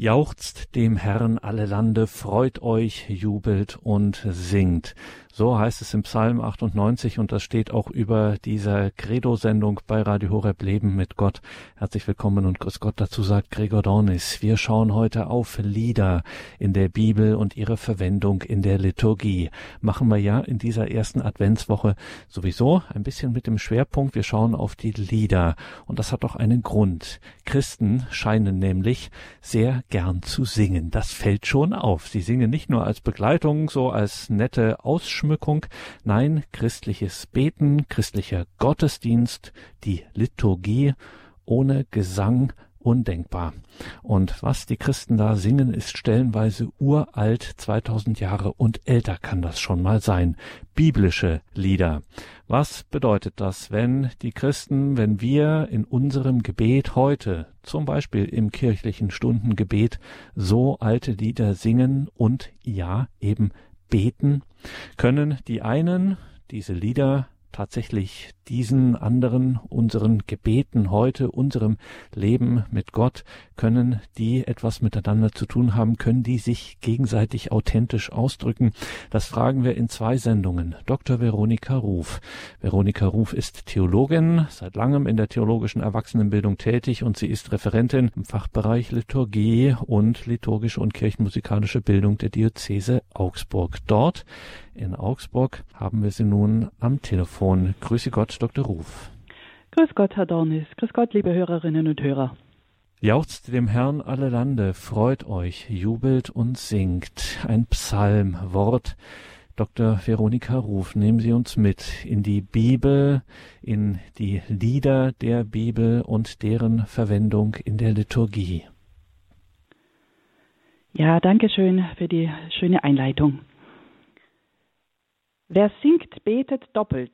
Jauchzt dem Herrn alle Lande, freut euch, jubelt und singt. So heißt es im Psalm 98 und das steht auch über dieser Credo-Sendung bei Radio Horeb Leben mit Gott. Herzlich willkommen und Grüß Gott dazu sagt Gregor Dornis. Wir schauen heute auf Lieder in der Bibel und ihre Verwendung in der Liturgie. Machen wir ja in dieser ersten Adventswoche sowieso ein bisschen mit dem Schwerpunkt. Wir schauen auf die Lieder und das hat auch einen Grund. Christen scheinen nämlich sehr gern zu singen. Das fällt schon auf. Sie singen nicht nur als Begleitung, so als nette Ausschmückung. Nein, christliches Beten, christlicher Gottesdienst, die Liturgie ohne Gesang undenkbar. Und was die Christen da singen, ist stellenweise uralt, 2000 Jahre und älter kann das schon mal sein. Biblische Lieder. Was bedeutet das, wenn die Christen, wenn wir in unserem Gebet heute, zum Beispiel im kirchlichen Stundengebet, so alte Lieder singen und ja, eben beten? Können die einen diese Lieder tatsächlich diesen anderen, unseren Gebeten heute, unserem Leben mit Gott, können die etwas miteinander zu tun haben, können die sich gegenseitig authentisch ausdrücken? Das fragen wir in zwei Sendungen. Dr. Veronika Ruf. Veronika Ruf ist Theologin, seit langem in der theologischen Erwachsenenbildung tätig und sie ist Referentin im Fachbereich Liturgie und liturgische und kirchenmusikalische Bildung der Diözese Augsburg. Dort in Augsburg haben wir sie nun am Telefon. Grüße Gott, Dr. Ruf. Grüß Gott, Herr Dornis. Grüß Gott, liebe Hörerinnen und Hörer. Jauchzt dem Herrn alle Lande, freut euch, jubelt und singt. Ein Psalmwort. Dr. Veronika Ruf, nehmen Sie uns mit in die Bibel, in die Lieder der Bibel und deren Verwendung in der Liturgie. Ja, danke schön für die schöne Einleitung. Wer singt, betet doppelt.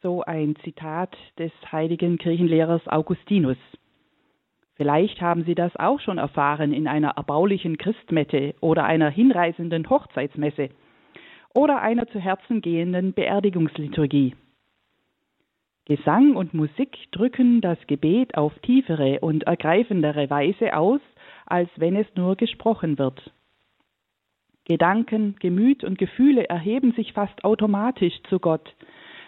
So ein Zitat des heiligen Kirchenlehrers Augustinus. Vielleicht haben Sie das auch schon erfahren in einer erbaulichen Christmette oder einer hinreißenden Hochzeitsmesse oder einer zu Herzen gehenden Beerdigungsliturgie. Gesang und Musik drücken das Gebet auf tiefere und ergreifendere Weise aus, als wenn es nur gesprochen wird. Gedanken, Gemüt und Gefühle erheben sich fast automatisch zu Gott,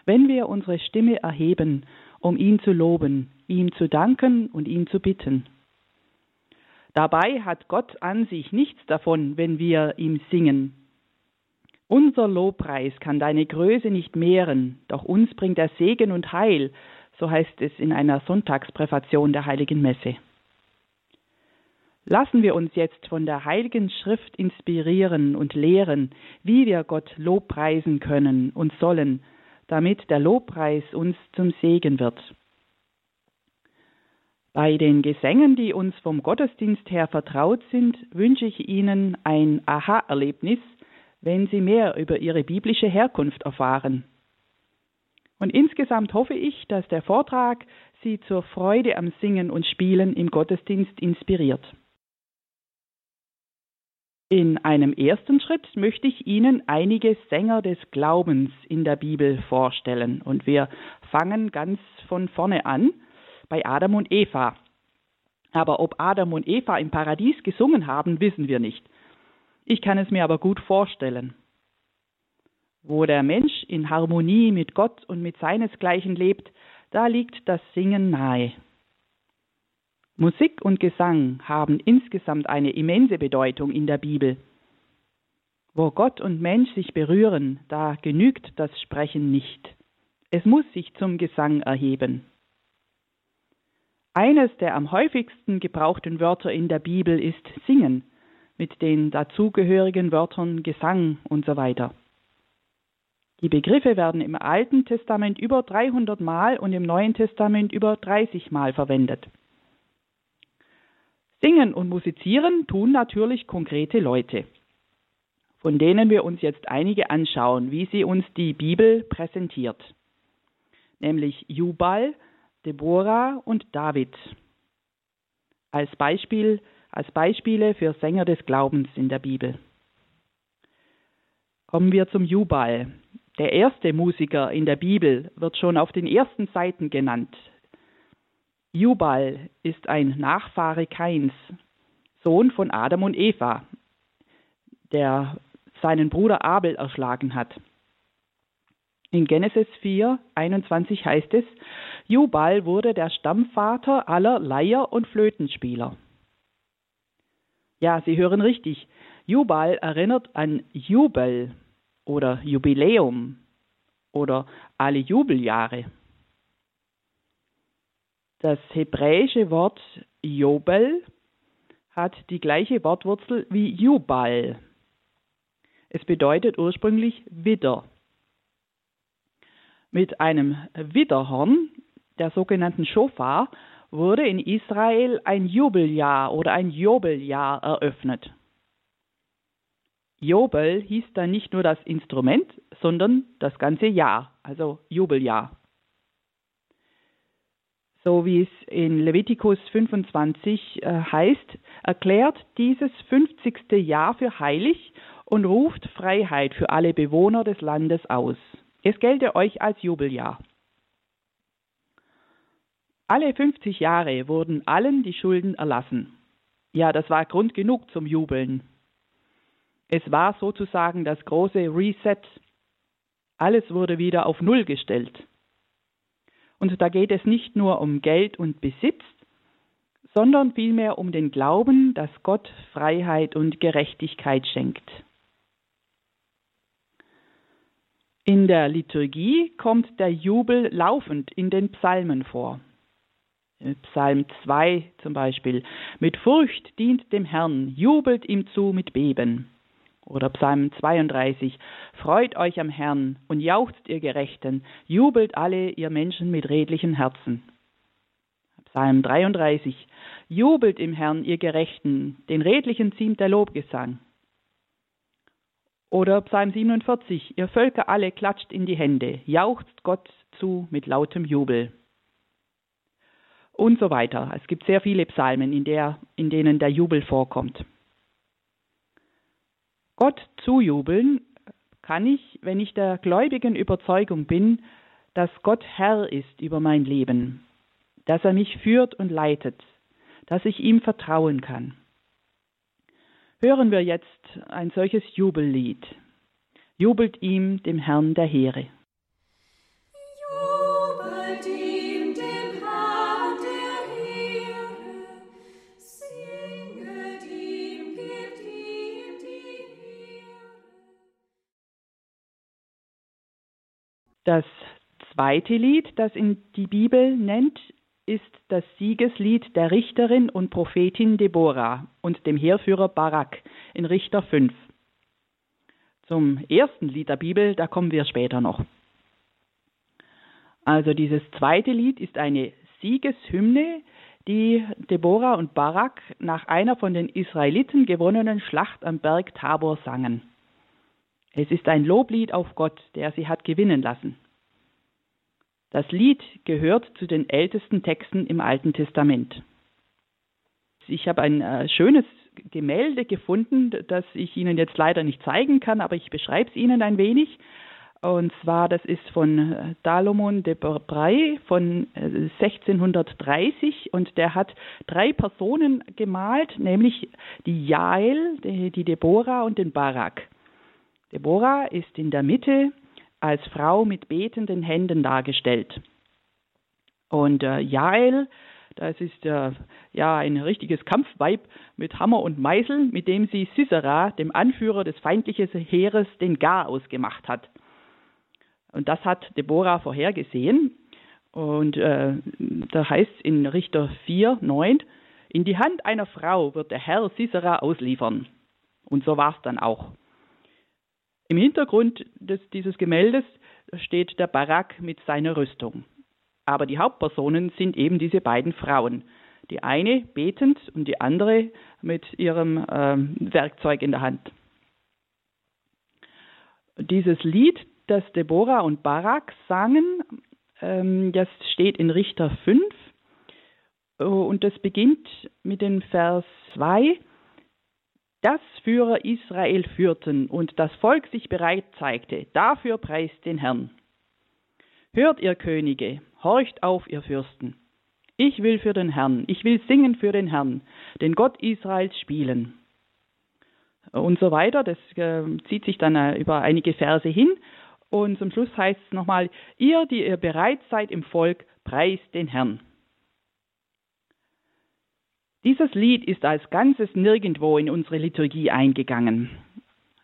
wenn wir unsere Stimme erheben, um ihn zu loben, ihm zu danken und ihn zu bitten. Dabei hat Gott an sich nichts davon, wenn wir ihm singen. Unser Lobpreis kann deine Größe nicht mehren, doch uns bringt er Segen und Heil, so heißt es in einer Sonntagspräfation der heiligen Messe. Lassen wir uns jetzt von der Heiligen Schrift inspirieren und lehren, wie wir Gott Lobpreisen können und sollen, damit der Lobpreis uns zum Segen wird. Bei den Gesängen, die uns vom Gottesdienst her vertraut sind, wünsche ich Ihnen ein Aha-Erlebnis, wenn Sie mehr über Ihre biblische Herkunft erfahren. Und insgesamt hoffe ich, dass der Vortrag Sie zur Freude am Singen und Spielen im Gottesdienst inspiriert. In einem ersten Schritt möchte ich Ihnen einige Sänger des Glaubens in der Bibel vorstellen. Und wir fangen ganz von vorne an bei Adam und Eva. Aber ob Adam und Eva im Paradies gesungen haben, wissen wir nicht. Ich kann es mir aber gut vorstellen. Wo der Mensch in Harmonie mit Gott und mit seinesgleichen lebt, da liegt das Singen nahe. Musik und Gesang haben insgesamt eine immense Bedeutung in der Bibel. Wo Gott und Mensch sich berühren, da genügt das Sprechen nicht. Es muss sich zum Gesang erheben. Eines der am häufigsten gebrauchten Wörter in der Bibel ist Singen, mit den dazugehörigen Wörtern Gesang und so weiter. Die Begriffe werden im Alten Testament über 300 Mal und im Neuen Testament über 30 Mal verwendet. Singen und musizieren tun natürlich konkrete Leute, von denen wir uns jetzt einige anschauen, wie sie uns die Bibel präsentiert, nämlich Jubal, Deborah und David. Als, Beispiel, als Beispiele für Sänger des Glaubens in der Bibel. Kommen wir zum Jubal. Der erste Musiker in der Bibel wird schon auf den ersten Seiten genannt, Jubal ist ein Nachfahre Kains. Sohn von Adam und Eva, der seinen Bruder Abel erschlagen hat. In Genesis 4, 21 heißt es, Jubal wurde der Stammvater aller Leier- und Flötenspieler. Ja, Sie hören richtig. Jubal erinnert an Jubel oder Jubiläum oder alle Jubeljahre. Das hebräische Wort Jobel hat die gleiche Wortwurzel wie Jubal. Es bedeutet ursprünglich Widder. Mit einem Widderhorn, der sogenannten Shofar, wurde in Israel ein Jubeljahr oder ein Jobeljahr eröffnet. Jobel hieß dann nicht nur das Instrument, sondern das ganze Jahr, also Jubeljahr. So wie es in Levitikus 25 äh, heißt, erklärt dieses 50. Jahr für heilig und ruft Freiheit für alle Bewohner des Landes aus. Es gelte euch als Jubeljahr. Alle 50 Jahre wurden allen die Schulden erlassen. Ja, das war Grund genug zum Jubeln. Es war sozusagen das große Reset. Alles wurde wieder auf Null gestellt. Und da geht es nicht nur um Geld und Besitz, sondern vielmehr um den Glauben, dass Gott Freiheit und Gerechtigkeit schenkt. In der Liturgie kommt der Jubel laufend in den Psalmen vor. Psalm 2 zum Beispiel. Mit Furcht dient dem Herrn, jubelt ihm zu mit Beben. Oder Psalm 32. Freut euch am Herrn und jauchzt ihr Gerechten, jubelt alle ihr Menschen mit redlichen Herzen. Psalm 33. Jubelt im Herrn ihr Gerechten, den Redlichen ziemt der Lobgesang. Oder Psalm 47. Ihr Völker alle klatscht in die Hände, jauchzt Gott zu mit lautem Jubel und so weiter. Es gibt sehr viele Psalmen, in, der, in denen der Jubel vorkommt. Gott zujubeln kann ich, wenn ich der gläubigen Überzeugung bin, dass Gott Herr ist über mein Leben, dass er mich führt und leitet, dass ich ihm vertrauen kann. Hören wir jetzt ein solches Jubellied. Jubelt ihm dem Herrn der Heere. Das zweite Lied, das in die Bibel nennt, ist das Siegeslied der Richterin und Prophetin Deborah und dem Heerführer Barak in Richter 5. Zum ersten Lied der Bibel, da kommen wir später noch. Also dieses zweite Lied ist eine Siegeshymne, die Deborah und Barak nach einer von den Israeliten gewonnenen Schlacht am Berg Tabor sangen. Es ist ein Loblied auf Gott, der sie hat gewinnen lassen. Das Lied gehört zu den ältesten Texten im Alten Testament. Ich habe ein äh, schönes Gemälde gefunden, das ich Ihnen jetzt leider nicht zeigen kann, aber ich beschreibe es Ihnen ein wenig. Und zwar, das ist von äh, Salomon de Bray von 1630 äh, und der hat drei Personen gemalt, nämlich die Jael, die, die Deborah und den Barak. Deborah ist in der Mitte als Frau mit betenden Händen dargestellt. Und äh, Jael, das ist äh, ja ein richtiges Kampfweib mit Hammer und Meißel, mit dem sie Sisera, dem Anführer des feindlichen Heeres, den Gar ausgemacht hat. Und das hat Deborah vorhergesehen. Und äh, da heißt es in Richter 4, 9, in die Hand einer Frau wird der Herr Sisera ausliefern. Und so war es dann auch. Im Hintergrund des, dieses Gemäldes steht der Barak mit seiner Rüstung. Aber die Hauptpersonen sind eben diese beiden Frauen. Die eine betend und die andere mit ihrem ähm, Werkzeug in der Hand. Dieses Lied, das Deborah und Barak sangen, ähm, das steht in Richter 5 und das beginnt mit dem Vers 2 dass Führer Israel führten und das Volk sich bereit zeigte, dafür preist den Herrn. Hört ihr Könige, horcht auf ihr Fürsten. Ich will für den Herrn, ich will singen für den Herrn, den Gott Israels spielen. Und so weiter. Das äh, zieht sich dann äh, über einige Verse hin. Und zum Schluss heißt es nochmal, ihr, die ihr bereit seid im Volk, preist den Herrn. Dieses Lied ist als Ganzes nirgendwo in unsere Liturgie eingegangen.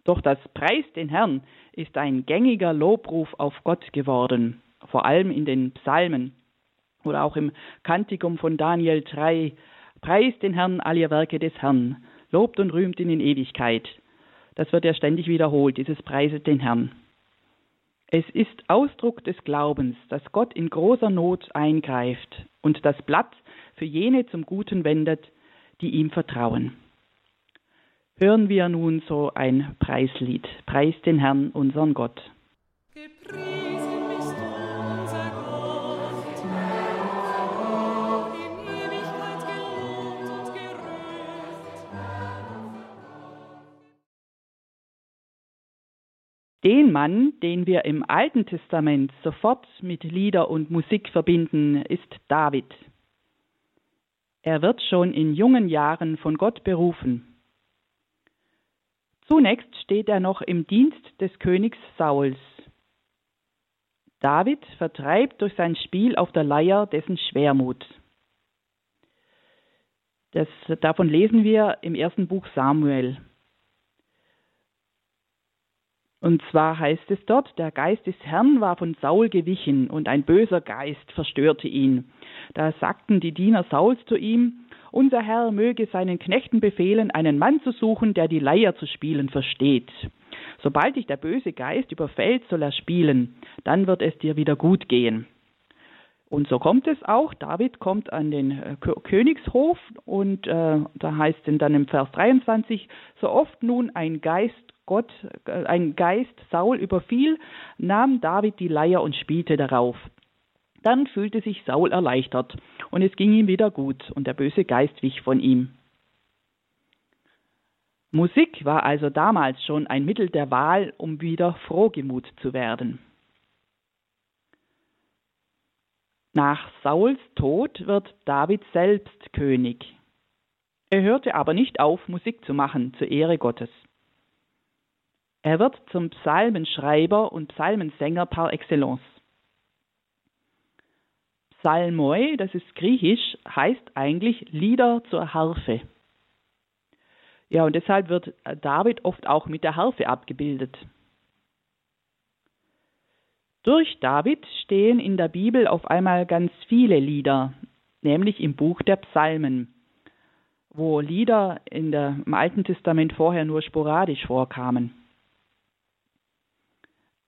Doch das Preis den Herrn ist ein gängiger Lobruf auf Gott geworden, vor allem in den Psalmen oder auch im Kantikum von Daniel 3. Preist den Herrn all ihr Werke des Herrn, lobt und rühmt ihn in Ewigkeit. Das wird ja ständig wiederholt, dieses Preiset den Herrn. Es ist Ausdruck des Glaubens, dass Gott in großer Not eingreift und das Blatt für jene zum Guten wendet, die ihm vertrauen. Hören wir nun so ein Preislied. Preis den Herrn, unseren Gott. Den Mann, den wir im Alten Testament sofort mit Lieder und Musik verbinden, ist David. Er wird schon in jungen Jahren von Gott berufen. Zunächst steht er noch im Dienst des Königs Sauls. David vertreibt durch sein Spiel auf der Leier dessen Schwermut. Das, davon lesen wir im ersten Buch Samuel. Und zwar heißt es dort, der Geist des Herrn war von Saul gewichen und ein böser Geist verstörte ihn. Da sagten die Diener Sauls zu ihm, unser Herr möge seinen Knechten befehlen, einen Mann zu suchen, der die Leier zu spielen versteht. Sobald dich der böse Geist überfällt, soll er spielen, dann wird es dir wieder gut gehen. Und so kommt es auch. David kommt an den äh, Königshof und äh, da heißt es dann im Vers 23, so oft nun ein Geist Gott, äh, ein Geist Saul überfiel, nahm David die Leier und spielte darauf. Dann fühlte sich Saul erleichtert und es ging ihm wieder gut und der böse Geist wich von ihm. Musik war also damals schon ein Mittel der Wahl, um wieder frohgemut zu werden. Nach Sauls Tod wird David selbst König. Er hörte aber nicht auf, Musik zu machen zur Ehre Gottes. Er wird zum Psalmenschreiber und Psalmensänger par excellence. Psalmoi, das ist griechisch, heißt eigentlich Lieder zur Harfe. Ja, und deshalb wird David oft auch mit der Harfe abgebildet. Durch David stehen in der Bibel auf einmal ganz viele Lieder, nämlich im Buch der Psalmen, wo Lieder der, im Alten Testament vorher nur sporadisch vorkamen.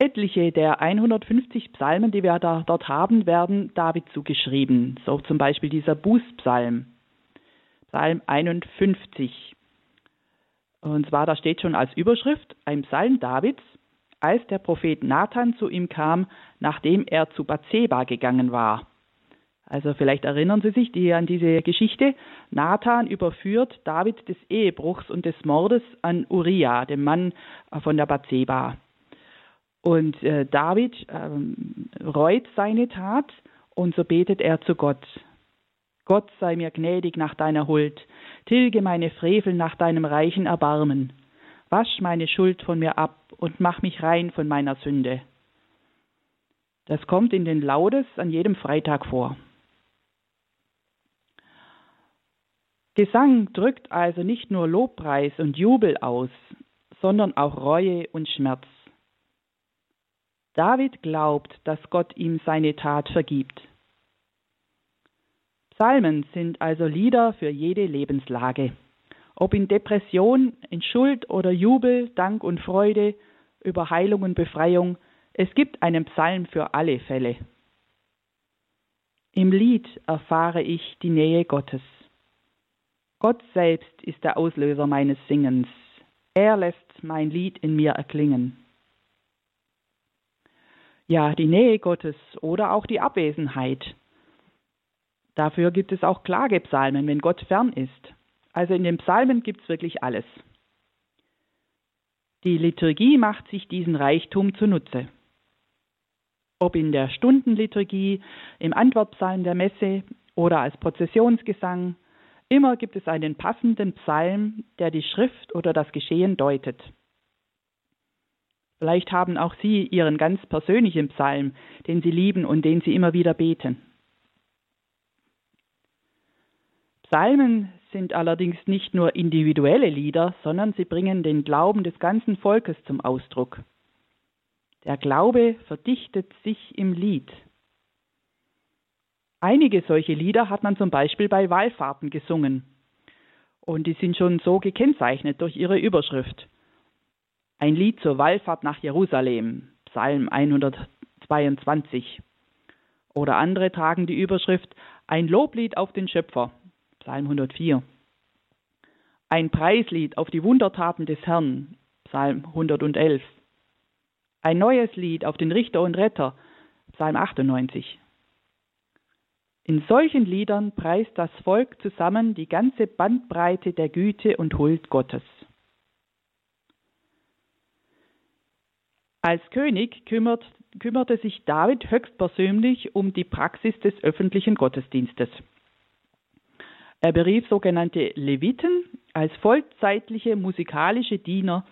Etliche der 150 Psalmen, die wir da, dort haben, werden David zugeschrieben. So zum Beispiel dieser Bußpsalm, Psalm 51. Und zwar, da steht schon als Überschrift ein Psalm Davids, als der Prophet Nathan zu ihm kam, nachdem er zu Bathseba gegangen war. Also vielleicht erinnern Sie sich die, an diese Geschichte. Nathan überführt David des Ehebruchs und des Mordes an Uriah, dem Mann von der Bathseba. Und äh, David ähm, reut seine Tat und so betet er zu Gott. Gott sei mir gnädig nach deiner Huld, tilge meine Frevel nach deinem reichen Erbarmen, wasch meine Schuld von mir ab und mach mich rein von meiner Sünde. Das kommt in den Laudes an jedem Freitag vor. Gesang drückt also nicht nur Lobpreis und Jubel aus, sondern auch Reue und Schmerz. David glaubt, dass Gott ihm seine Tat vergibt. Psalmen sind also Lieder für jede Lebenslage. Ob in Depression, in Schuld oder Jubel, Dank und Freude, über Heilung und Befreiung, es gibt einen Psalm für alle Fälle. Im Lied erfahre ich die Nähe Gottes. Gott selbst ist der Auslöser meines Singens. Er lässt mein Lied in mir erklingen ja, die Nähe Gottes oder auch die Abwesenheit. Dafür gibt es auch Klagepsalmen, wenn Gott fern ist. Also in den Psalmen gibt es wirklich alles. Die Liturgie macht sich diesen Reichtum zunutze. Ob in der Stundenliturgie, im Antwortpsalm der Messe oder als Prozessionsgesang. Immer gibt es einen passenden Psalm, der die Schrift oder das Geschehen deutet. Vielleicht haben auch Sie Ihren ganz persönlichen Psalm, den Sie lieben und den Sie immer wieder beten. Psalmen sind allerdings nicht nur individuelle Lieder, sondern sie bringen den Glauben des ganzen Volkes zum Ausdruck. Der Glaube verdichtet sich im Lied. Einige solche Lieder hat man zum Beispiel bei Wallfahrten gesungen. Und die sind schon so gekennzeichnet durch ihre Überschrift. Ein Lied zur Wallfahrt nach Jerusalem, Psalm 122. Oder andere tragen die Überschrift Ein Loblied auf den Schöpfer, Psalm 104. Ein Preislied auf die Wundertaten des Herrn, Psalm 111. Ein neues Lied auf den Richter und Retter, Psalm 98. In solchen Liedern preist das Volk zusammen die ganze Bandbreite der Güte und Huld Gottes. Als König kümmert, kümmerte sich David höchstpersönlich um die Praxis des öffentlichen Gottesdienstes. Er berief sogenannte Leviten als vollzeitliche musikalische Diener,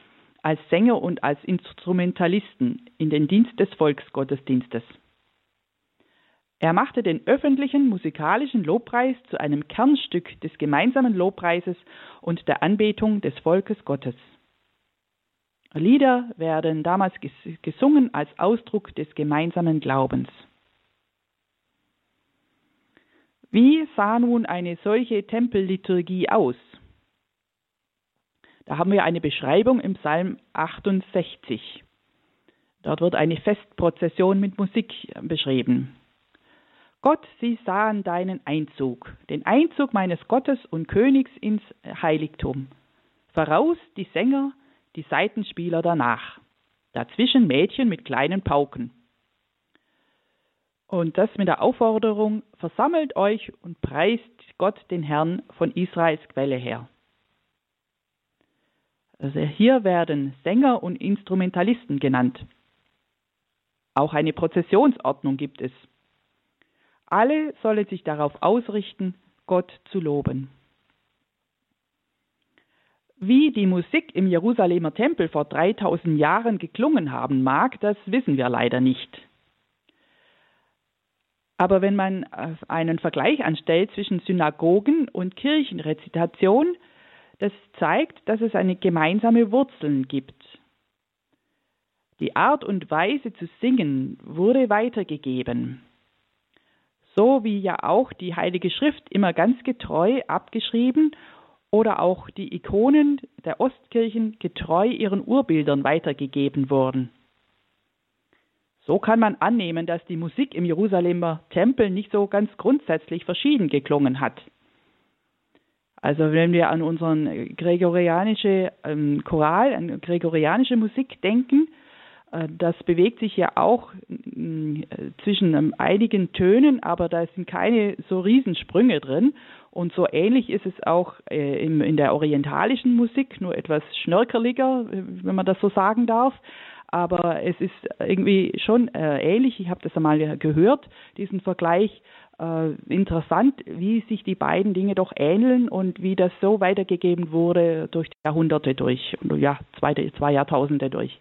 als Sänger und als Instrumentalisten in den Dienst des Volksgottesdienstes. Er machte den öffentlichen musikalischen Lobpreis zu einem Kernstück des gemeinsamen Lobpreises und der Anbetung des Volkes Gottes. Lieder werden damals gesungen als Ausdruck des gemeinsamen Glaubens. Wie sah nun eine solche Tempelliturgie aus? Da haben wir eine Beschreibung im Psalm 68. Dort wird eine Festprozession mit Musik beschrieben. Gott, sie sahen deinen Einzug, den Einzug meines Gottes und Königs ins Heiligtum. Voraus die Sänger, die Seitenspieler danach. Dazwischen Mädchen mit kleinen Pauken. Und das mit der Aufforderung, versammelt euch und preist Gott den Herrn von Israels Quelle her. Also hier werden Sänger und Instrumentalisten genannt. Auch eine Prozessionsordnung gibt es. Alle sollen sich darauf ausrichten, Gott zu loben. Wie die Musik im Jerusalemer Tempel vor 3000 Jahren geklungen haben mag, das wissen wir leider nicht. Aber wenn man einen Vergleich anstellt zwischen Synagogen und Kirchenrezitation, das zeigt, dass es eine gemeinsame Wurzeln gibt. Die Art und Weise zu singen wurde weitergegeben so wie ja auch die Heilige Schrift immer ganz getreu abgeschrieben oder auch die Ikonen der Ostkirchen getreu ihren Urbildern weitergegeben wurden. So kann man annehmen, dass die Musik im Jerusalemer Tempel nicht so ganz grundsätzlich verschieden geklungen hat. Also wenn wir an unseren gregorianische ähm, Choral, an gregorianische Musik denken, äh, das bewegt sich ja auch mm, zwischen ähm, einigen Tönen, aber da sind keine so Riesensprünge drin. Und so ähnlich ist es auch äh, in der orientalischen Musik, nur etwas schnörkeliger, äh, wenn man das so sagen darf. Aber es ist irgendwie schon ähnlich. Ich habe das einmal gehört, diesen Vergleich. interessant, wie sich die beiden Dinge doch ähneln und wie das so weitergegeben wurde durch die Jahrhunderte durch, ja, zwei, zwei Jahrtausende durch.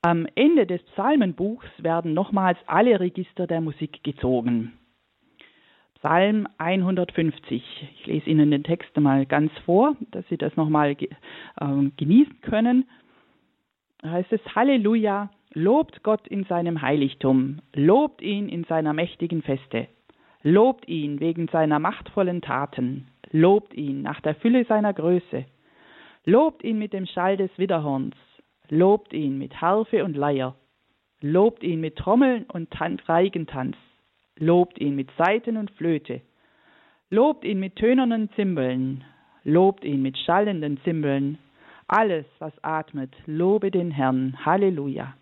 Am Ende des Psalmenbuchs werden nochmals alle Register der Musik gezogen. Psalm 150. Ich lese Ihnen den Text mal ganz vor, dass Sie das nochmal äh, genießen können. Da heißt es Halleluja, lobt Gott in seinem Heiligtum, lobt ihn in seiner mächtigen Feste, lobt ihn wegen seiner machtvollen Taten, lobt ihn nach der Fülle seiner Größe, lobt ihn mit dem Schall des Widderhorns, lobt ihn mit Harfe und Leier, lobt ihn mit Trommeln und Tan Reigentanz, lobt ihn mit Saiten und Flöte, lobt ihn mit tönernen Zimbeln, lobt ihn mit schallenden Zimbeln, alles, was atmet, lobe den Herrn. Halleluja.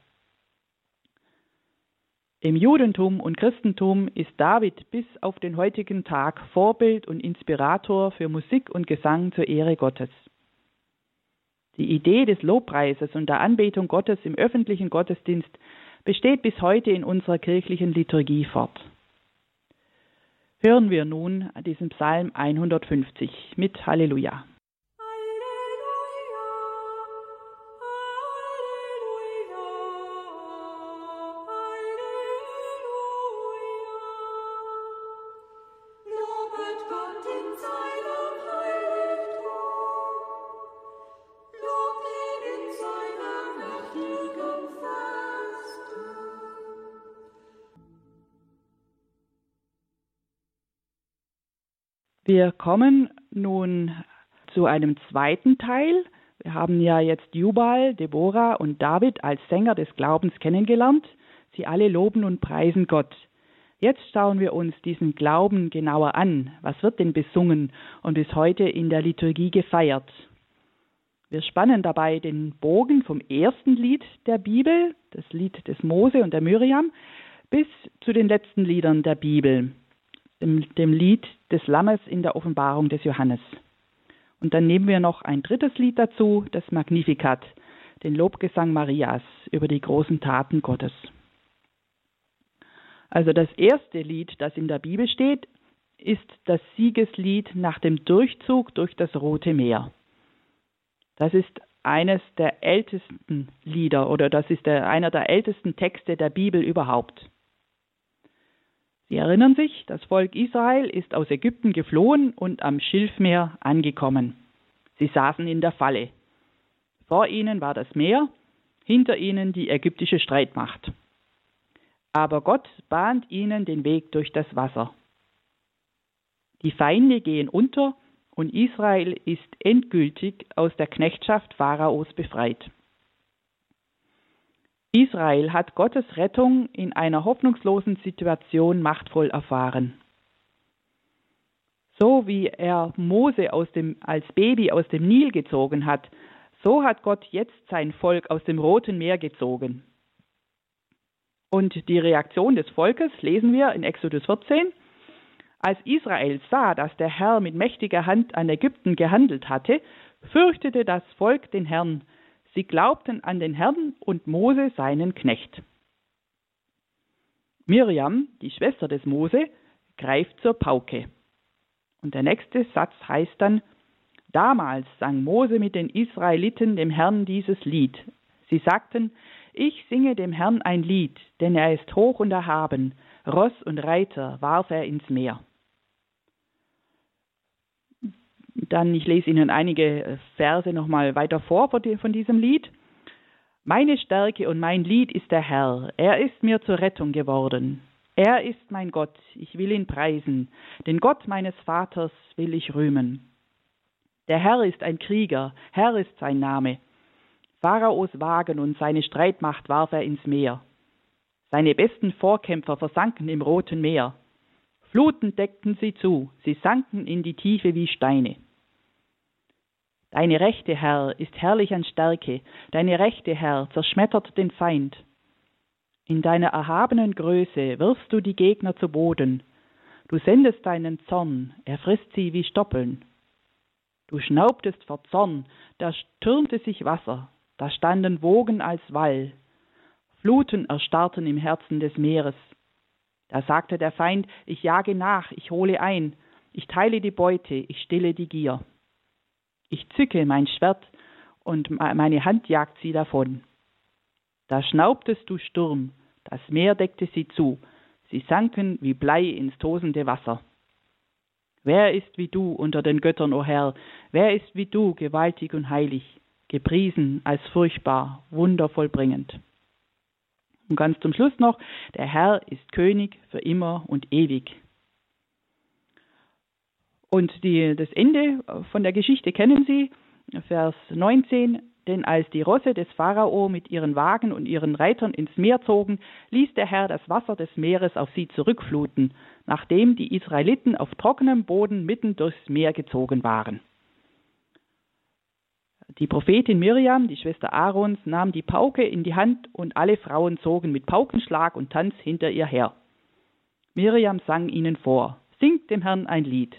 Im Judentum und Christentum ist David bis auf den heutigen Tag Vorbild und Inspirator für Musik und Gesang zur Ehre Gottes. Die Idee des Lobpreises und der Anbetung Gottes im öffentlichen Gottesdienst besteht bis heute in unserer kirchlichen Liturgie fort. Hören wir nun diesen Psalm 150 mit Halleluja. Wir kommen nun zu einem zweiten Teil. Wir haben ja jetzt Jubal, Deborah und David als Sänger des Glaubens kennengelernt. Sie alle loben und preisen Gott. Jetzt schauen wir uns diesen Glauben genauer an. Was wird denn besungen und bis heute in der Liturgie gefeiert? Wir spannen dabei den Bogen vom ersten Lied der Bibel, das Lied des Mose und der Miriam, bis zu den letzten Liedern der Bibel dem, dem Lied des Lammes in der Offenbarung des Johannes. Und dann nehmen wir noch ein drittes Lied dazu, das Magnificat, den Lobgesang Marias über die großen Taten Gottes. Also das erste Lied, das in der Bibel steht, ist das Siegeslied nach dem Durchzug durch das Rote Meer. Das ist eines der ältesten Lieder oder das ist der, einer der ältesten Texte der Bibel überhaupt. Sie erinnern sich, das Volk Israel ist aus Ägypten geflohen und am Schilfmeer angekommen. Sie saßen in der Falle. Vor ihnen war das Meer, hinter ihnen die ägyptische Streitmacht. Aber Gott bahnt ihnen den Weg durch das Wasser. Die Feinde gehen unter und Israel ist endgültig aus der Knechtschaft Pharaos befreit. Israel hat Gottes Rettung in einer hoffnungslosen Situation machtvoll erfahren. So wie er Mose dem, als Baby aus dem Nil gezogen hat, so hat Gott jetzt sein Volk aus dem Roten Meer gezogen. Und die Reaktion des Volkes lesen wir in Exodus 14. Als Israel sah, dass der Herr mit mächtiger Hand an Ägypten gehandelt hatte, fürchtete das Volk den Herrn, Sie glaubten an den Herrn und Mose seinen Knecht. Miriam, die Schwester des Mose, greift zur Pauke. Und der nächste Satz heißt dann, Damals sang Mose mit den Israeliten dem Herrn dieses Lied. Sie sagten, ich singe dem Herrn ein Lied, denn er ist hoch und erhaben, Ross und Reiter warf er ins Meer. Dann, ich lese Ihnen einige äh, Verse nochmal weiter vor von diesem Lied. Meine Stärke und mein Lied ist der Herr, er ist mir zur Rettung geworden. Er ist mein Gott, ich will ihn preisen, den Gott meines Vaters will ich rühmen. Der Herr ist ein Krieger, Herr ist sein Name. Pharaos Wagen und seine Streitmacht warf er ins Meer. Seine besten Vorkämpfer versanken im Roten Meer. Fluten deckten sie zu, sie sanken in die Tiefe wie Steine. Deine Rechte, Herr, ist herrlich an Stärke, deine Rechte, Herr, zerschmettert den Feind. In deiner erhabenen Größe wirfst du die Gegner zu Boden. Du sendest deinen Zorn, er frisst sie wie Stoppeln. Du schnaubtest vor Zorn, da stürmte sich Wasser, da standen Wogen als Wall. Fluten erstarrten im Herzen des Meeres. Da sagte der Feind, ich jage nach, ich hole ein, ich teile die Beute, ich stille die Gier. Ich zücke mein Schwert und meine Hand jagt sie davon. Da schnaubtest du Sturm, das Meer deckte sie zu, sie sanken wie Blei ins tosende Wasser. Wer ist wie du unter den Göttern, o Herr? Wer ist wie du, gewaltig und heilig, gepriesen als furchtbar, wundervollbringend? Und ganz zum Schluss noch, der Herr ist König für immer und ewig. Und die, das Ende von der Geschichte kennen Sie, Vers 19. Denn als die Rosse des Pharao mit ihren Wagen und ihren Reitern ins Meer zogen, ließ der Herr das Wasser des Meeres auf sie zurückfluten, nachdem die Israeliten auf trockenem Boden mitten durchs Meer gezogen waren. Die Prophetin Miriam, die Schwester Aarons, nahm die Pauke in die Hand und alle Frauen zogen mit Paukenschlag und Tanz hinter ihr her. Miriam sang ihnen vor, singt dem Herrn ein Lied,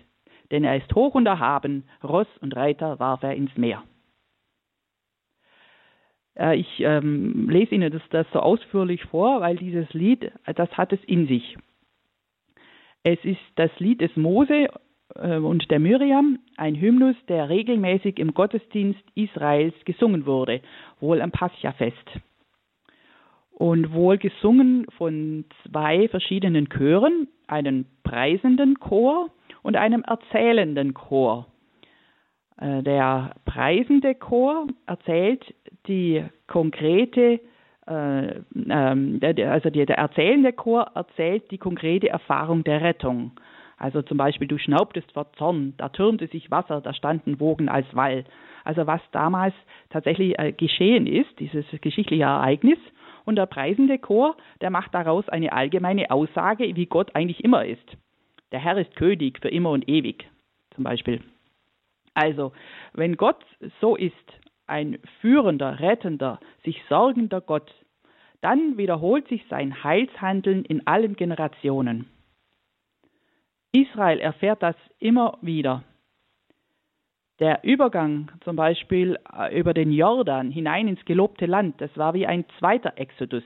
denn er ist hoch und erhaben, Ross und Reiter warf er ins Meer. Äh, ich ähm, lese Ihnen das, das so ausführlich vor, weil dieses Lied, das hat es in sich. Es ist das Lied des Mose äh, und der Miriam, ein Hymnus, der regelmäßig im Gottesdienst Israels gesungen wurde, wohl am Pascha-Fest. Und wohl gesungen von zwei verschiedenen Chören, einem preisenden Chor und einem erzählenden Chor. Äh, der preisende Chor erzählt die konkrete, äh, äh, also der erzählende Chor erzählt die konkrete Erfahrung der Rettung. Also zum Beispiel, du schnaubtest vor Zorn, da türmte sich Wasser, da standen Wogen als Wall. Also was damals tatsächlich äh, geschehen ist, dieses geschichtliche Ereignis. Und der preisende Chor, der macht daraus eine allgemeine Aussage, wie Gott eigentlich immer ist. Der Herr ist König für immer und ewig, zum Beispiel. Also, wenn Gott so ist, ein führender, rettender, sich sorgender Gott, dann wiederholt sich sein Heilshandeln in allen Generationen. Israel erfährt das immer wieder. Der Übergang zum Beispiel äh, über den Jordan hinein ins gelobte Land, das war wie ein zweiter Exodus.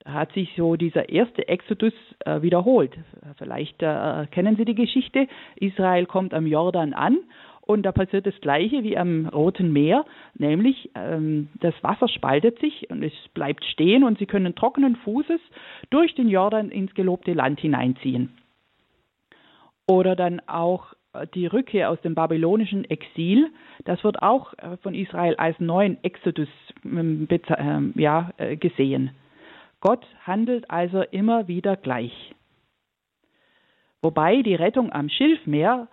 Da hat sich so dieser erste Exodus äh, wiederholt. Vielleicht äh, kennen Sie die Geschichte. Israel kommt am Jordan an und da passiert das Gleiche wie am Roten Meer, nämlich ähm, das Wasser spaltet sich und es bleibt stehen und Sie können trockenen Fußes durch den Jordan ins gelobte Land hineinziehen. Oder dann auch äh, die Rückkehr aus dem babylonischen Exil, das wird auch äh, von Israel als neuen Exodus ähm, ähm, ja, äh, gesehen. Gott handelt also immer wieder gleich. Wobei die Rettung am Schilfmeer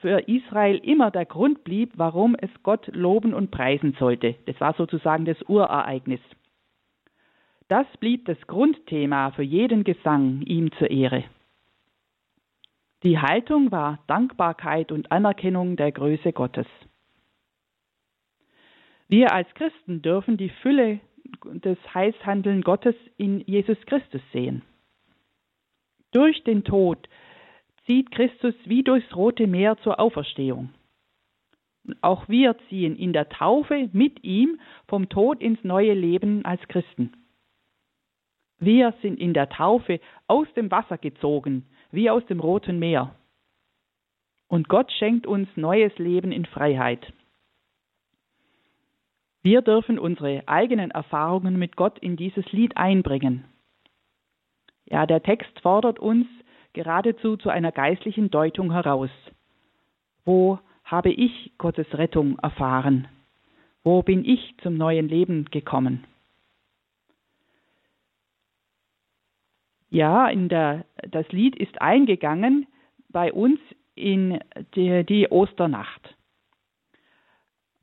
für Israel immer der Grund blieb, warum es Gott loben und preisen sollte. Das war sozusagen das Urereignis. Das blieb das Grundthema für jeden Gesang ihm zur Ehre. Die Haltung war Dankbarkeit und Anerkennung der Größe Gottes. Wir als Christen dürfen die Fülle des Heilshandeln Gottes in Jesus Christus sehen. Durch den Tod zieht Christus wie durchs Rote Meer zur Auferstehung. Auch wir ziehen in der Taufe mit ihm vom Tod ins neue Leben als Christen. Wir sind in der Taufe aus dem Wasser gezogen, wie aus dem Roten Meer. Und Gott schenkt uns neues Leben in Freiheit. Wir dürfen unsere eigenen Erfahrungen mit Gott in dieses Lied einbringen. Ja, der Text fordert uns geradezu zu einer geistlichen Deutung heraus. Wo habe ich Gottes Rettung erfahren? Wo bin ich zum neuen Leben gekommen? Ja, in der, das Lied ist eingegangen bei uns in die, die Osternacht.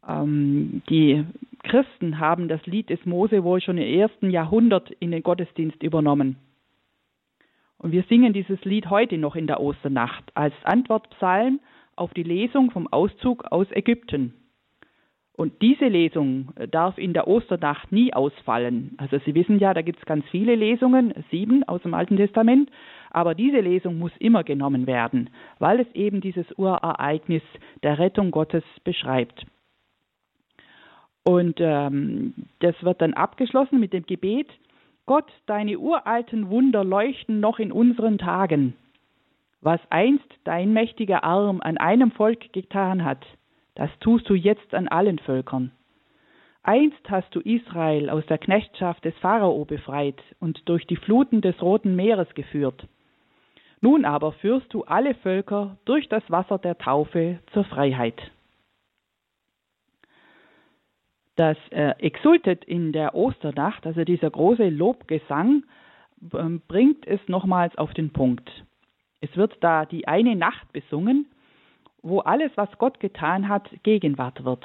Ähm, die Christen haben das Lied des Mose wohl schon im ersten Jahrhundert in den Gottesdienst übernommen. Und wir singen dieses Lied heute noch in der Osternacht als Antwortpsalm auf die Lesung vom Auszug aus Ägypten. Und diese Lesung darf in der Osternacht nie ausfallen. Also Sie wissen ja, da gibt es ganz viele Lesungen, sieben aus dem Alten Testament, aber diese Lesung muss immer genommen werden, weil es eben dieses Urereignis der Rettung Gottes beschreibt. Und ähm, das wird dann abgeschlossen mit dem Gebet, Gott, deine uralten Wunder leuchten noch in unseren Tagen. Was einst dein mächtiger Arm an einem Volk getan hat, das tust du jetzt an allen Völkern. Einst hast du Israel aus der Knechtschaft des Pharao befreit und durch die Fluten des Roten Meeres geführt. Nun aber führst du alle Völker durch das Wasser der Taufe zur Freiheit. Das äh, Exultet in der Osternacht, also dieser große Lobgesang, ähm, bringt es nochmals auf den Punkt. Es wird da die eine Nacht besungen, wo alles, was Gott getan hat, Gegenwart wird.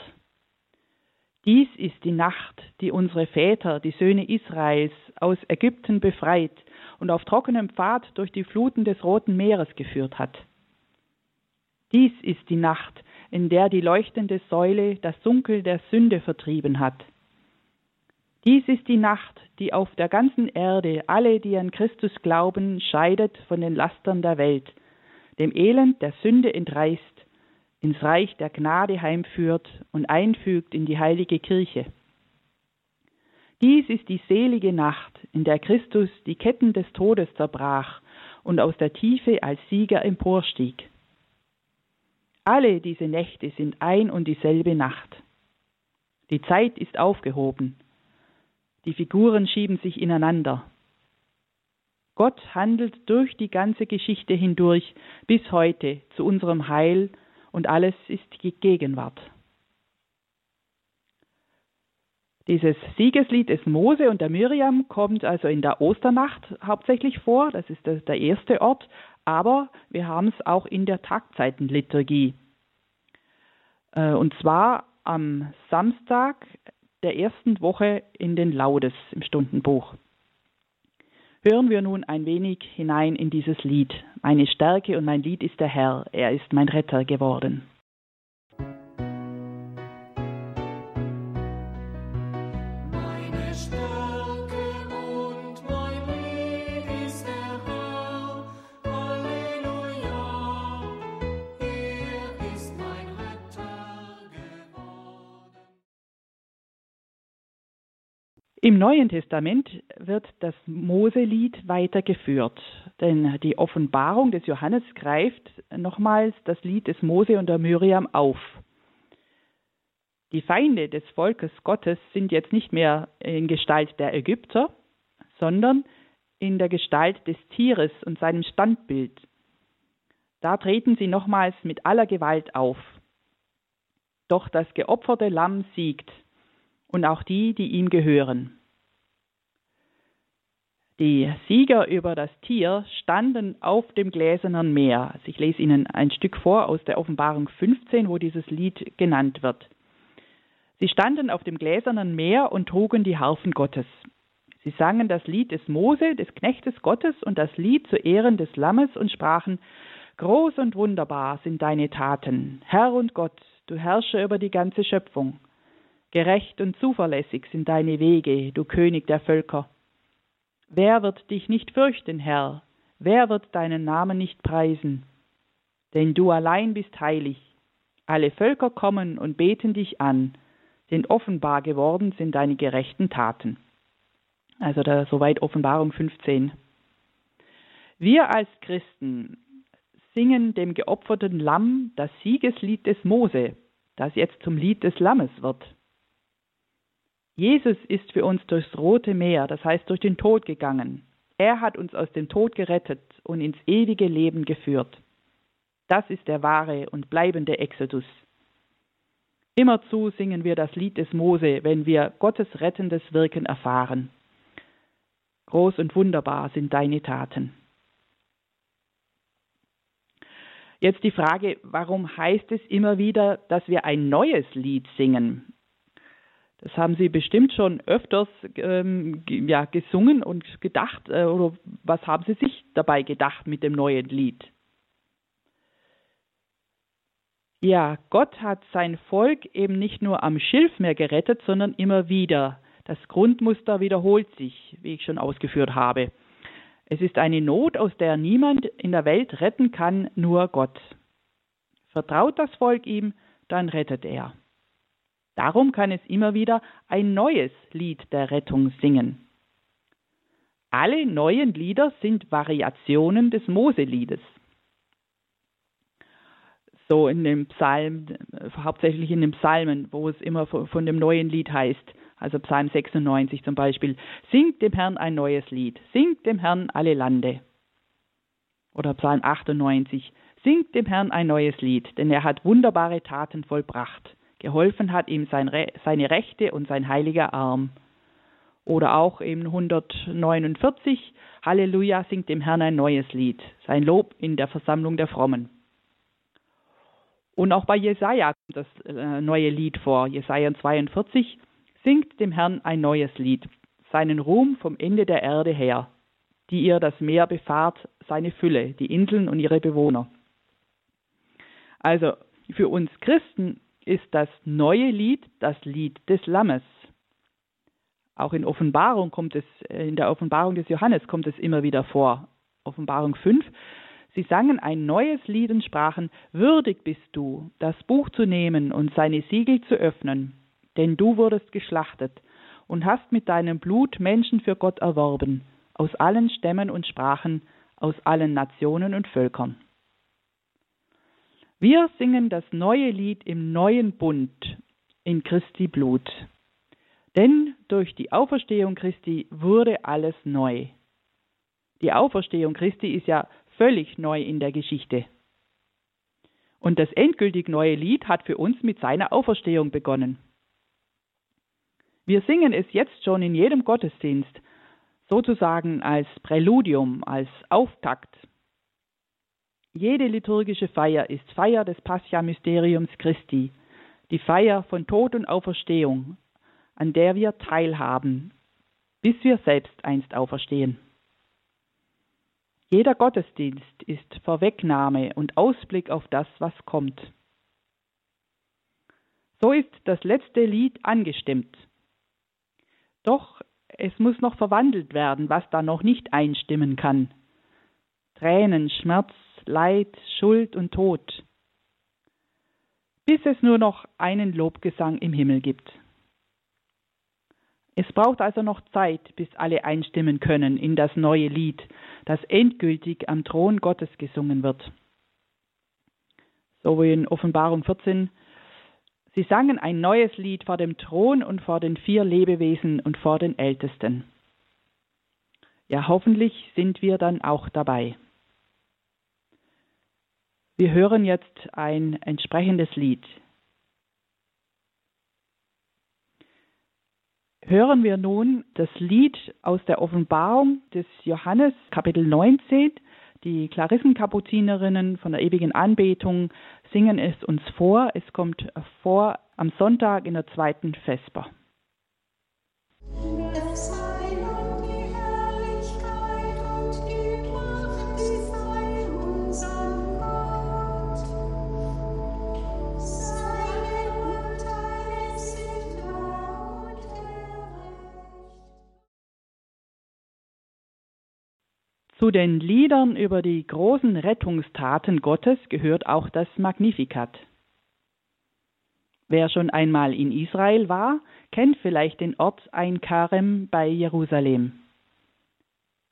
Dies ist die Nacht, die unsere Väter, die Söhne Israels, aus Ägypten befreit und auf trockenem Pfad durch die Fluten des Roten Meeres geführt hat. Dies ist die Nacht, in der die leuchtende Säule das Dunkel der Sünde vertrieben hat. Dies ist die Nacht, die auf der ganzen Erde alle, die an Christus glauben, scheidet von den Lastern der Welt, dem Elend der Sünde entreißt, ins Reich der Gnade heimführt und einfügt in die heilige Kirche. Dies ist die selige Nacht, in der Christus die Ketten des Todes zerbrach und aus der Tiefe als Sieger emporstieg. Alle diese Nächte sind ein und dieselbe Nacht. Die Zeit ist aufgehoben. Die Figuren schieben sich ineinander. Gott handelt durch die ganze Geschichte hindurch bis heute zu unserem Heil und alles ist Gegenwart. Dieses Siegeslied des Mose und der Miriam kommt also in der Osternacht hauptsächlich vor, das ist der, erste Ort, aber wir haben es auch in der Tagzeitenliturgie. Äh, und zwar am Samstag der ersten Woche in den Laudes im Stundenbuch. Hören wir nun ein wenig hinein in dieses Lied. Meine Stärke und mein Lied ist der Herr, er ist mein Retter geworden. Im Neuen Testament wird das Moselied weitergeführt, denn die Offenbarung des Johannes greift nochmals das Lied des Mose und der Miriam auf. Die Feinde des Volkes Gottes sind jetzt nicht mehr in Gestalt der Ägypter, sondern in der Gestalt des Tieres und seinem Standbild. Da treten sie nochmals mit aller Gewalt auf. Doch das geopferte Lamm siegt und auch die, die ihm gehören. Die Sieger über das Tier standen auf dem gläsernen Meer. Also ich lese Ihnen ein Stück vor aus der Offenbarung 15, wo dieses Lied genannt wird. Sie standen auf dem gläsernen Meer und trugen die Harfen Gottes. Sie sangen das Lied des Mose, des Knechtes Gottes und das Lied zu Ehren des Lammes und sprachen, Groß und wunderbar sind deine Taten, Herr und Gott, du Herrscher über die ganze Schöpfung. Gerecht und zuverlässig sind deine Wege, du König der Völker. Wer wird dich nicht fürchten, Herr? Wer wird deinen Namen nicht preisen? Denn du allein bist heilig. Alle Völker kommen und beten dich an, denn offenbar geworden sind deine gerechten Taten. Also da soweit Offenbarung 15. Wir als Christen singen dem geopferten Lamm das Siegeslied des Mose, das jetzt zum Lied des Lammes wird. Jesus ist für uns durchs Rote Meer, das heißt durch den Tod gegangen. Er hat uns aus dem Tod gerettet und ins ewige Leben geführt. Das ist der wahre und bleibende Exodus. Immerzu singen wir das Lied des Mose, wenn wir Gottes rettendes Wirken erfahren. Groß und wunderbar sind deine Taten. Jetzt die Frage, warum heißt es immer wieder, dass wir ein neues Lied singen? Das haben Sie bestimmt schon öfters ähm, ja, gesungen und gedacht. Äh, oder was haben Sie sich dabei gedacht mit dem neuen Lied? Ja, Gott hat sein Volk eben nicht nur am Schilfmeer gerettet, sondern immer wieder. Das Grundmuster wiederholt sich, wie ich schon ausgeführt habe. Es ist eine Not, aus der niemand in der Welt retten kann, nur Gott. Vertraut das Volk ihm, dann rettet er. Darum kann es immer wieder ein neues Lied der Rettung singen. Alle neuen Lieder sind Variationen des Moseliedes. So in dem Psalm, hauptsächlich in den Psalmen, wo es immer von dem neuen Lied heißt, also Psalm 96 zum Beispiel, singt dem Herrn ein neues Lied, singt dem Herrn alle Lande. Oder Psalm 98, singt dem Herrn ein neues Lied, denn er hat wunderbare Taten vollbracht. Geholfen hat ihm sein Re seine Rechte und sein heiliger Arm. Oder auch im 149, Halleluja singt dem Herrn ein neues Lied, sein Lob in der Versammlung der Frommen. Und auch bei Jesaja kommt das äh, neue Lied vor. Jesaja 42 singt dem Herrn ein neues Lied, seinen Ruhm vom Ende der Erde her, die ihr das Meer befahrt, seine Fülle, die Inseln und ihre Bewohner. Also für uns Christen ist das neue Lied das Lied des Lammes. Auch in Offenbarung kommt es, äh, in der Offenbarung des Johannes kommt es immer wieder vor. Offenbarung 5. Sie sangen ein neues Lied und sprachen, würdig bist du, das Buch zu nehmen und seine Siegel zu öffnen, denn du wurdest geschlachtet und hast mit deinem Blut Menschen für Gott erworben, aus allen Stämmen und Sprachen, aus allen Nationen und Völkern. Wir singen das neue Lied im neuen Bund in Christi Blut. Denn durch die Auferstehung Christi wurde alles neu. Die Auferstehung Christi ist ja völlig neu in der Geschichte. Und das endgültig neue Lied hat für uns mit seiner Auferstehung begonnen. Wir singen es jetzt schon in jedem Gottesdienst, sozusagen als Präludium, als Auftakt. Jede liturgische Feier ist Feier des Pascha-Mysteriums Christi, die Feier von Tod und Auferstehung, an der wir teilhaben, bis wir selbst einst auferstehen. Jeder Gottesdienst ist Vorwegnahme und Ausblick auf das, was kommt. So ist das letzte Lied angestimmt. Doch es muss noch verwandelt werden, was da noch nicht einstimmen kann. Tränen, Schmerz, Leid, Schuld und Tod. Bis es nur noch einen Lobgesang im Himmel gibt. Es braucht also noch Zeit, bis alle einstimmen können in das neue Lied, das endgültig am Thron Gottes gesungen wird. So wie in Offenbarung 14. Sie sangen ein neues Lied vor dem Thron und vor den vier Lebewesen und vor den Ältesten. Ja, hoffentlich sind wir dann auch dabei. Wir hören jetzt ein entsprechendes Lied. hören wir nun das Lied aus der Offenbarung des Johannes, Kapitel 19. Die Klarissenkapuzinerinnen von der ewigen Anbetung singen es uns vor. Es kommt vor am Sonntag in der zweiten Vesper. Zu den Liedern über die großen Rettungstaten Gottes gehört auch das Magnificat. Wer schon einmal in Israel war, kennt vielleicht den Ort Ein Karem bei Jerusalem.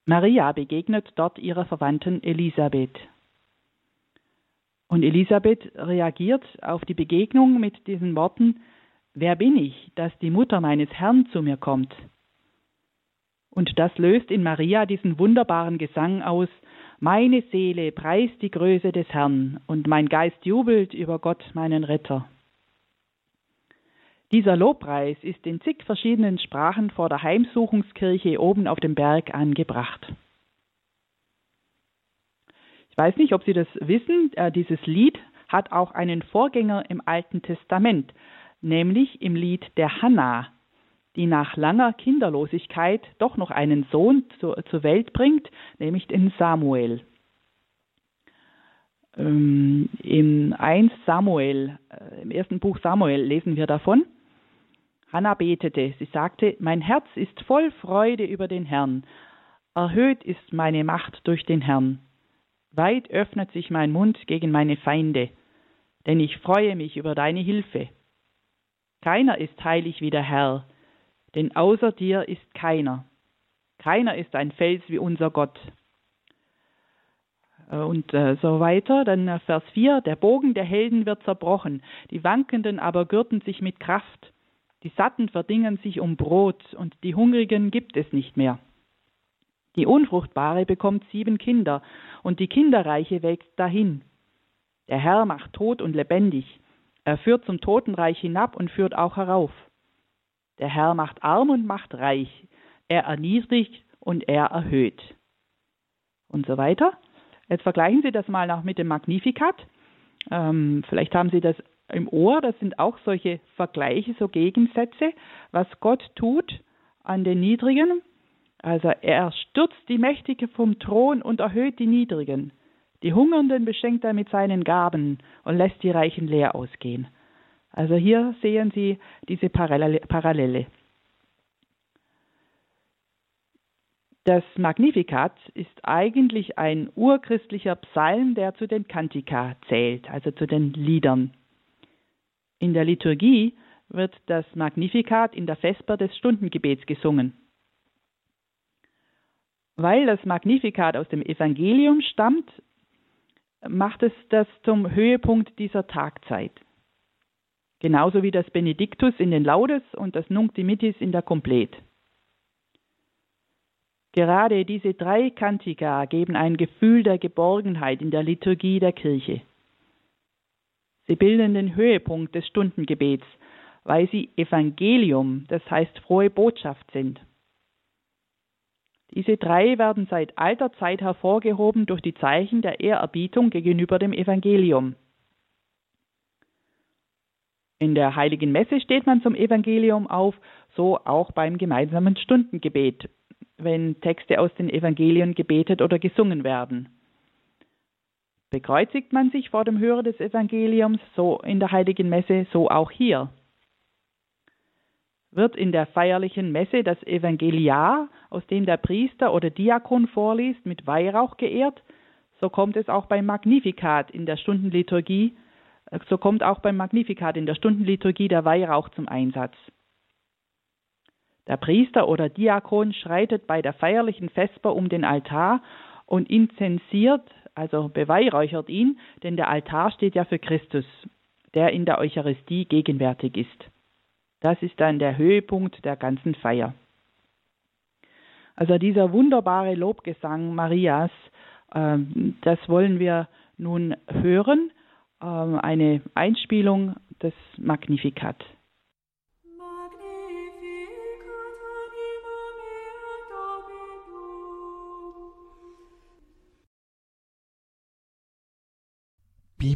Maria begegnet dort ihrer Verwandten Elisabeth. Und Elisabeth reagiert auf die Begegnung mit diesen Worten Wer bin ich, dass die Mutter meines Herrn zu mir kommt? Und das löst in Maria diesen wunderbaren Gesang aus, meine Seele preist die Größe des Herrn und mein Geist jubelt über Gott, meinen Retter. Dieser Lobpreis ist in zig verschiedenen Sprachen vor der Heimsuchungskirche oben auf dem Berg angebracht. Ich weiß nicht, ob Sie das wissen, äh, dieses Lied hat auch einen Vorgänger im Alten Testament, nämlich im Lied der Hannah die nach langer Kinderlosigkeit doch noch einen Sohn zu, zur Welt bringt, nämlich den Samuel. Ähm, Im 1 Samuel, äh, im ersten Buch Samuel lesen wir davon. Hannah betete, sie sagte, mein Herz ist voll Freude über den Herrn, erhöht ist meine Macht durch den Herrn. Weit öffnet sich mein Mund gegen meine Feinde, denn ich freue mich über deine Hilfe. Keiner ist heilig wie der Herr, denn außer dir ist keiner. Keiner ist ein Fels wie unser Gott. Äh, und äh, so weiter. Dann äh, Vers 4, der Bogen der Helden wird zerbrochen, die Wankenden aber gürten sich mit Kraft. Die Satten verdingen sich um Brot und die Hungrigen gibt es nicht mehr. Die Unfruchtbare bekommt sieben Kinder und die Kinderreiche wächst dahin. Der Herr macht tot und lebendig. Er führt zum Totenreich hinab und führt auch herauf. Der Herr macht arm und macht reich. Er erniedrigt und er erhöht. Und so weiter. Jetzt vergleichen Sie das mal noch mit dem Magnificat. Ähm, vielleicht haben Sie das im Ohr. Das sind auch solche Vergleiche, so Gegensätze, was Gott tut an den Niedrigen. Also er stürzt die Mächtige vom Thron und erhöht die Niedrigen. Die Hungernden beschenkt er mit seinen Gaben und lässt die Reichen leer ausgehen. Also hier sehen Sie diese Parallele. Das Magnificat ist eigentlich ein urchristlicher Psalm, der zu den Kantika zählt, also zu den Liedern. In der Liturgie wird das Magnificat in der Vesper des Stundengebets gesungen. Weil das Magnificat aus dem Evangelium stammt, macht es das zum Höhepunkt dieser Tagzeit. Genauso wie das Benediktus in den Laudes und das Nunc Dimittis in der Komplet. Gerade diese drei Kantika geben ein Gefühl der Geborgenheit in der Liturgie der Kirche. Sie bilden den Höhepunkt des Stundengebets, weil sie Evangelium, das heißt frohe Botschaft sind. Diese drei werden seit alter Zeit hervorgehoben durch die Zeichen der Ehrerbietung gegenüber dem Evangelium. In der heiligen Messe steht man zum Evangelium auf, so auch beim gemeinsamen Stundengebet, wenn Texte aus den Evangelien gebetet oder gesungen werden. Bekreuzigt man sich vor dem Hörer des Evangeliums, so in der heiligen Messe, so auch hier. Wird in der feierlichen Messe das Evangeliar, aus dem der Priester oder Diakon vorliest, mit Weihrauch geehrt, so kommt es auch beim Magnifikat in der Stundenliturgie, so kommt auch beim Magnifikat in der Stundenliturgie der Weihrauch zum Einsatz. Der Priester oder Diakon schreitet bei der feierlichen Vesper um den Altar und inzensiert, also beweihräuchert ihn, denn der Altar steht ja für Christus, der in der Eucharistie gegenwärtig ist. Das ist dann der Höhepunkt der ganzen Feier. Also dieser wunderbare Lobgesang Marias, äh, das wollen wir nun hören, eine Einspielung des Magnificat.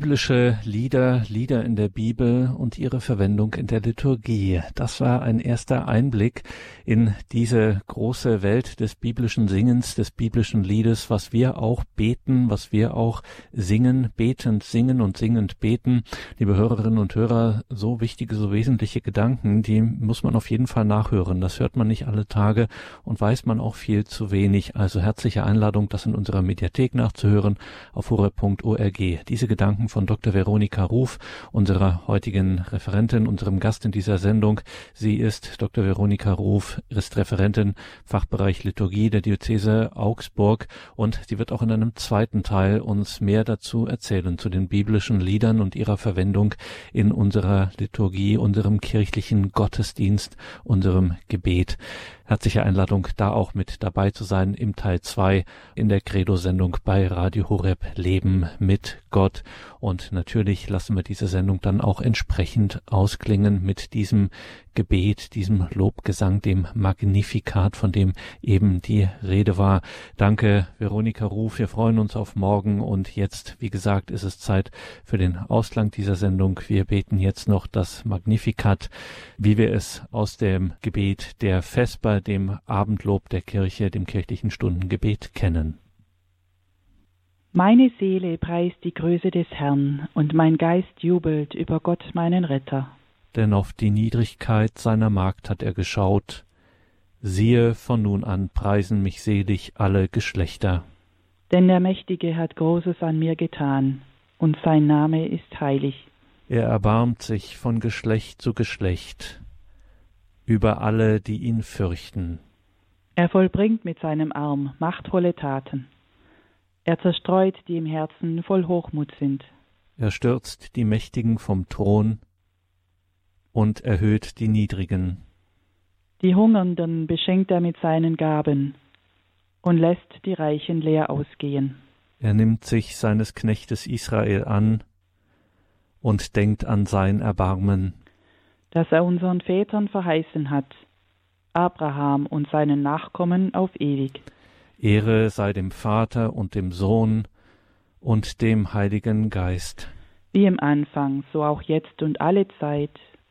Biblische Lieder, Lieder in der Bibel und ihre Verwendung in der Liturgie. Das war ein erster Einblick in diese große Welt des biblischen Singens, des biblischen Liedes, was wir auch beten, was wir auch singen, betend singen und singend beten. Liebe Hörerinnen und Hörer, so wichtige, so wesentliche Gedanken, die muss man auf jeden Fall nachhören. Das hört man nicht alle Tage und weiß man auch viel zu wenig. Also herzliche Einladung, das in unserer Mediathek nachzuhören auf horeb.org. Diese Gedanken von Dr. Veronika Ruf, unserer heutigen Referentin, unserem Gast in dieser Sendung. Sie ist Dr. Veronika Ruf, ist Referentin Fachbereich Liturgie der Diözese Augsburg und sie wird auch in einem zweiten Teil uns mehr dazu erzählen, zu den biblischen Liedern und ihrer Verwendung in unserer Liturgie, unserem kirchlichen Gottesdienst, unserem Gebet. Herzliche Einladung, da auch mit dabei zu sein im Teil 2 in der Credo-Sendung bei Radio Horeb Leben mit Gott. Und natürlich lassen wir diese Sendung dann auch entsprechend ausklingen mit diesem Gebet, diesem Lobgesang, dem Magnifikat, von dem eben die Rede war. Danke, Veronika Ruf. Wir freuen uns auf morgen und jetzt, wie gesagt, ist es Zeit für den Ausklang dieser Sendung. Wir beten jetzt noch das Magnifikat, wie wir es aus dem Gebet der Vesper, dem Abendlob der Kirche, dem kirchlichen Stundengebet kennen. Meine Seele preist die Größe des Herrn, und mein Geist jubelt über Gott meinen Retter denn auf die Niedrigkeit seiner Magd hat er geschaut. Siehe, von nun an preisen mich selig alle Geschlechter. Denn der Mächtige hat Großes an mir getan, und sein Name ist heilig. Er erbarmt sich von Geschlecht zu Geschlecht über alle, die ihn fürchten. Er vollbringt mit seinem Arm machtvolle Taten. Er zerstreut, die im Herzen voll Hochmut sind. Er stürzt die Mächtigen vom Thron und erhöht die Niedrigen. Die Hungernden beschenkt er mit seinen Gaben und lässt die Reichen leer ausgehen. Er nimmt sich seines Knechtes Israel an und denkt an sein Erbarmen, das er unseren Vätern verheißen hat, Abraham und seinen Nachkommen auf ewig. Ehre sei dem Vater und dem Sohn und dem Heiligen Geist. Wie im Anfang, so auch jetzt und alle Zeit